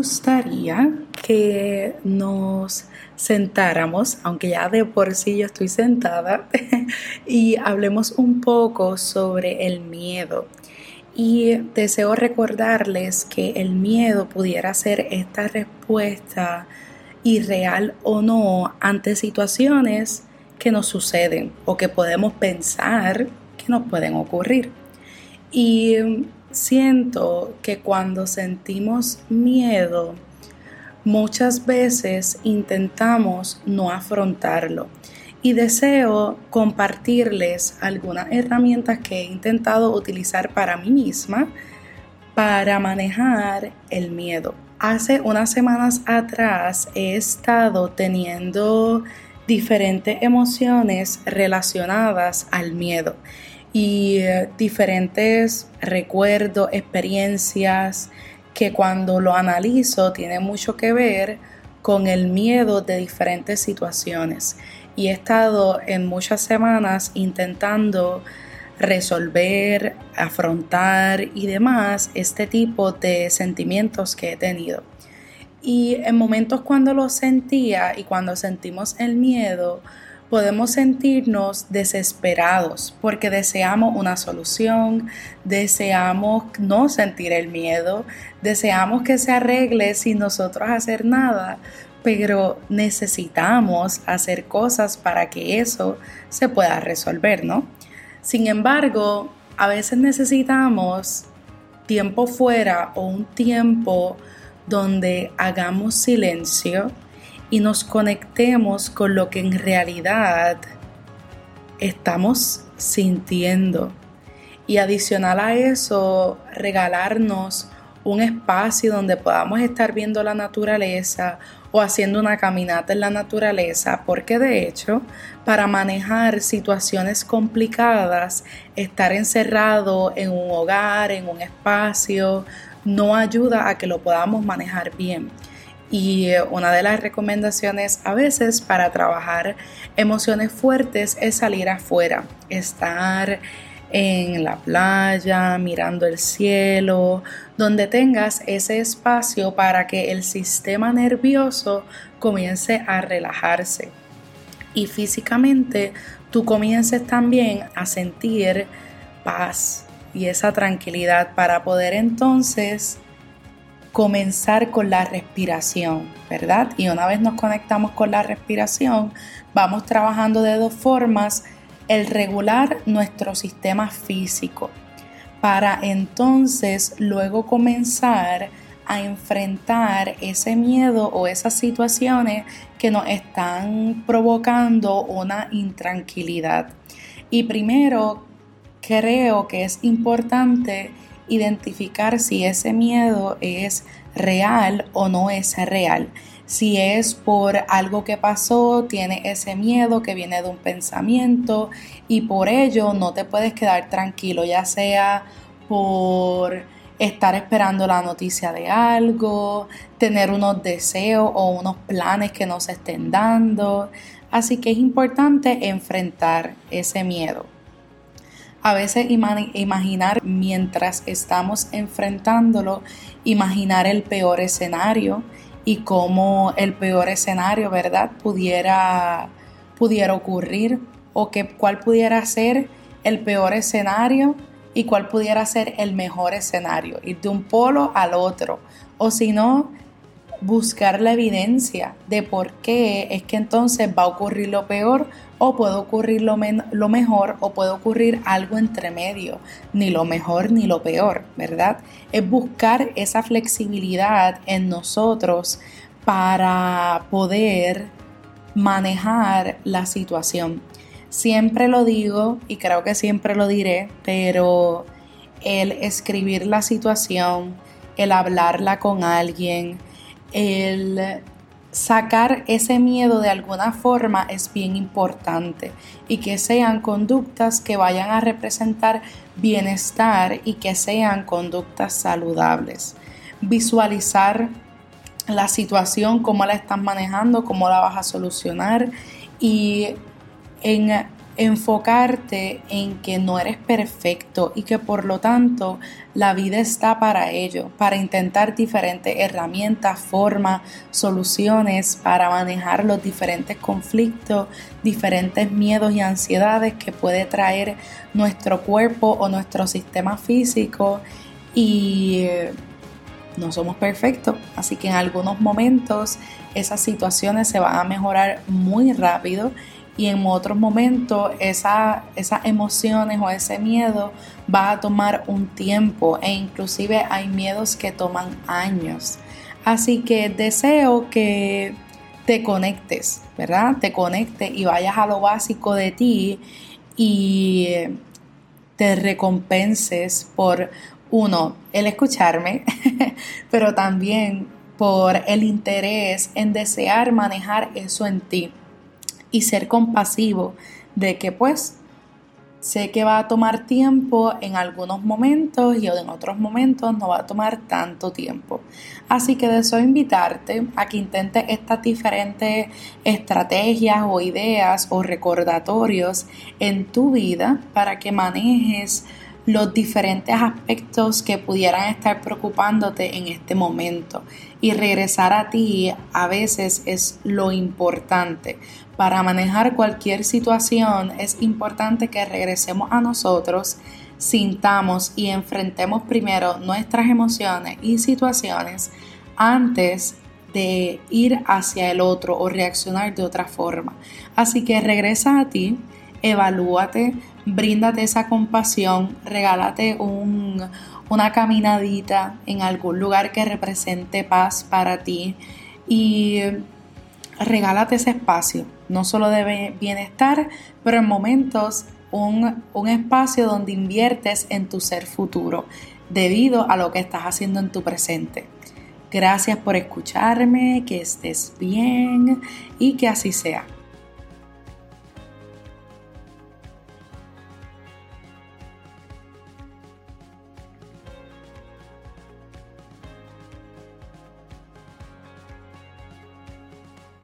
gustaría que nos sentáramos, aunque ya de por sí yo estoy sentada, y hablemos un poco sobre el miedo. Y deseo recordarles que el miedo pudiera ser esta respuesta irreal o no ante situaciones que nos suceden o que podemos pensar que nos pueden ocurrir. Y siento que cuando sentimos miedo, muchas veces intentamos no afrontarlo. Y deseo compartirles algunas herramientas que he intentado utilizar para mí misma para manejar el miedo. Hace unas semanas atrás he estado teniendo diferentes emociones relacionadas al miedo y eh, diferentes recuerdos, experiencias que cuando lo analizo tiene mucho que ver con el miedo de diferentes situaciones. Y he estado en muchas semanas intentando resolver, afrontar y demás este tipo de sentimientos que he tenido. Y en momentos cuando lo sentía y cuando sentimos el miedo, podemos sentirnos desesperados porque deseamos una solución, deseamos no sentir el miedo, deseamos que se arregle sin nosotros hacer nada, pero necesitamos hacer cosas para que eso se pueda resolver, ¿no? Sin embargo, a veces necesitamos tiempo fuera o un tiempo donde hagamos silencio y nos conectemos con lo que en realidad estamos sintiendo. Y adicional a eso, regalarnos un espacio donde podamos estar viendo la naturaleza o haciendo una caminata en la naturaleza, porque de hecho, para manejar situaciones complicadas, estar encerrado en un hogar, en un espacio, no ayuda a que lo podamos manejar bien. Y eh, una de las recomendaciones a veces para trabajar emociones fuertes es salir afuera, estar en la playa, mirando el cielo, donde tengas ese espacio para que el sistema nervioso comience a relajarse. Y físicamente tú comiences también a sentir paz y esa tranquilidad para poder entonces comenzar con la respiración, ¿verdad? Y una vez nos conectamos con la respiración, vamos trabajando de dos formas, el regular nuestro sistema físico, para entonces luego comenzar a enfrentar ese miedo o esas situaciones que nos están provocando una intranquilidad. Y primero creo que es importante identificar si ese miedo es real o no es real. Si es por algo que pasó, tiene ese miedo que viene de un pensamiento y por ello no te puedes quedar tranquilo, ya sea por estar esperando la noticia de algo, tener unos deseos o unos planes que no se estén dando. Así que es importante enfrentar ese miedo. A veces imaginar mientras estamos enfrentándolo, imaginar el peor escenario y cómo el peor escenario, ¿verdad?, pudiera, pudiera ocurrir o que cuál pudiera ser el peor escenario y cuál pudiera ser el mejor escenario, ir de un polo al otro, o si no, buscar la evidencia de por qué es que entonces va a ocurrir lo peor o puede ocurrir lo, lo, mejor o puede ocurrir algo entre medio, ni lo mejor ni lo peor, ¿verdad? Es buscar esa flexibilidad en nosotros para poder manejar la situación. Siempre lo digo y creo que siempre lo diré, pero el escribir la situación, el hablarla con alguien, el sacar ese miedo de alguna forma es bien importante y que sean conductas que vayan a representar bienestar y que sean conductas saludables. Visualizar la situación, cómo la estás manejando, cómo la vas a solucionar y en enfocarte en que no eres perfecto y que por lo tanto la vida está para ello, para intentar diferentes herramientas, formas, soluciones para manejar los diferentes conflictos, diferentes miedos y ansiedades que puede traer nuestro cuerpo o nuestro sistema físico. Y eh, no somos perfectos, así que en algunos momentos esas situaciones se van a mejorar muy rápido y en otros momentos esa, esas emociones o ese miedo va a tomar un tiempo e inclusive hay miedos que toman años. Así que deseo que te conectes, ¿verdad? Te conectes y vayas a lo básico de ti y te recompenses por, uno, el escucharme, pero también por el interés en desear manejar eso en ti y ser compasivo de que pues sé que va a tomar tiempo en algunos momentos y en otros momentos no va a tomar tanto tiempo. Así que deseo invitarte a que intentes estas diferentes estrategias o ideas o recordatorios en tu vida para que manejes los diferentes aspectos que pudieran estar preocupándote en este momento. Y regresar a ti a veces es lo importante. Para manejar cualquier situación es importante que regresemos a nosotros, sintamos y enfrentemos primero nuestras emociones y situaciones antes de ir hacia el otro o reaccionar de otra forma. Así que regresa a ti, evalúate, bríndate esa compasión, regálate una caminadita en algún lugar que represente paz para ti y regálate ese espacio, no solo de bienestar, pero en momentos un, un espacio donde inviertes en tu ser futuro debido a lo que estás haciendo en tu presente. Gracias por escucharme, que estés bien y que así sea.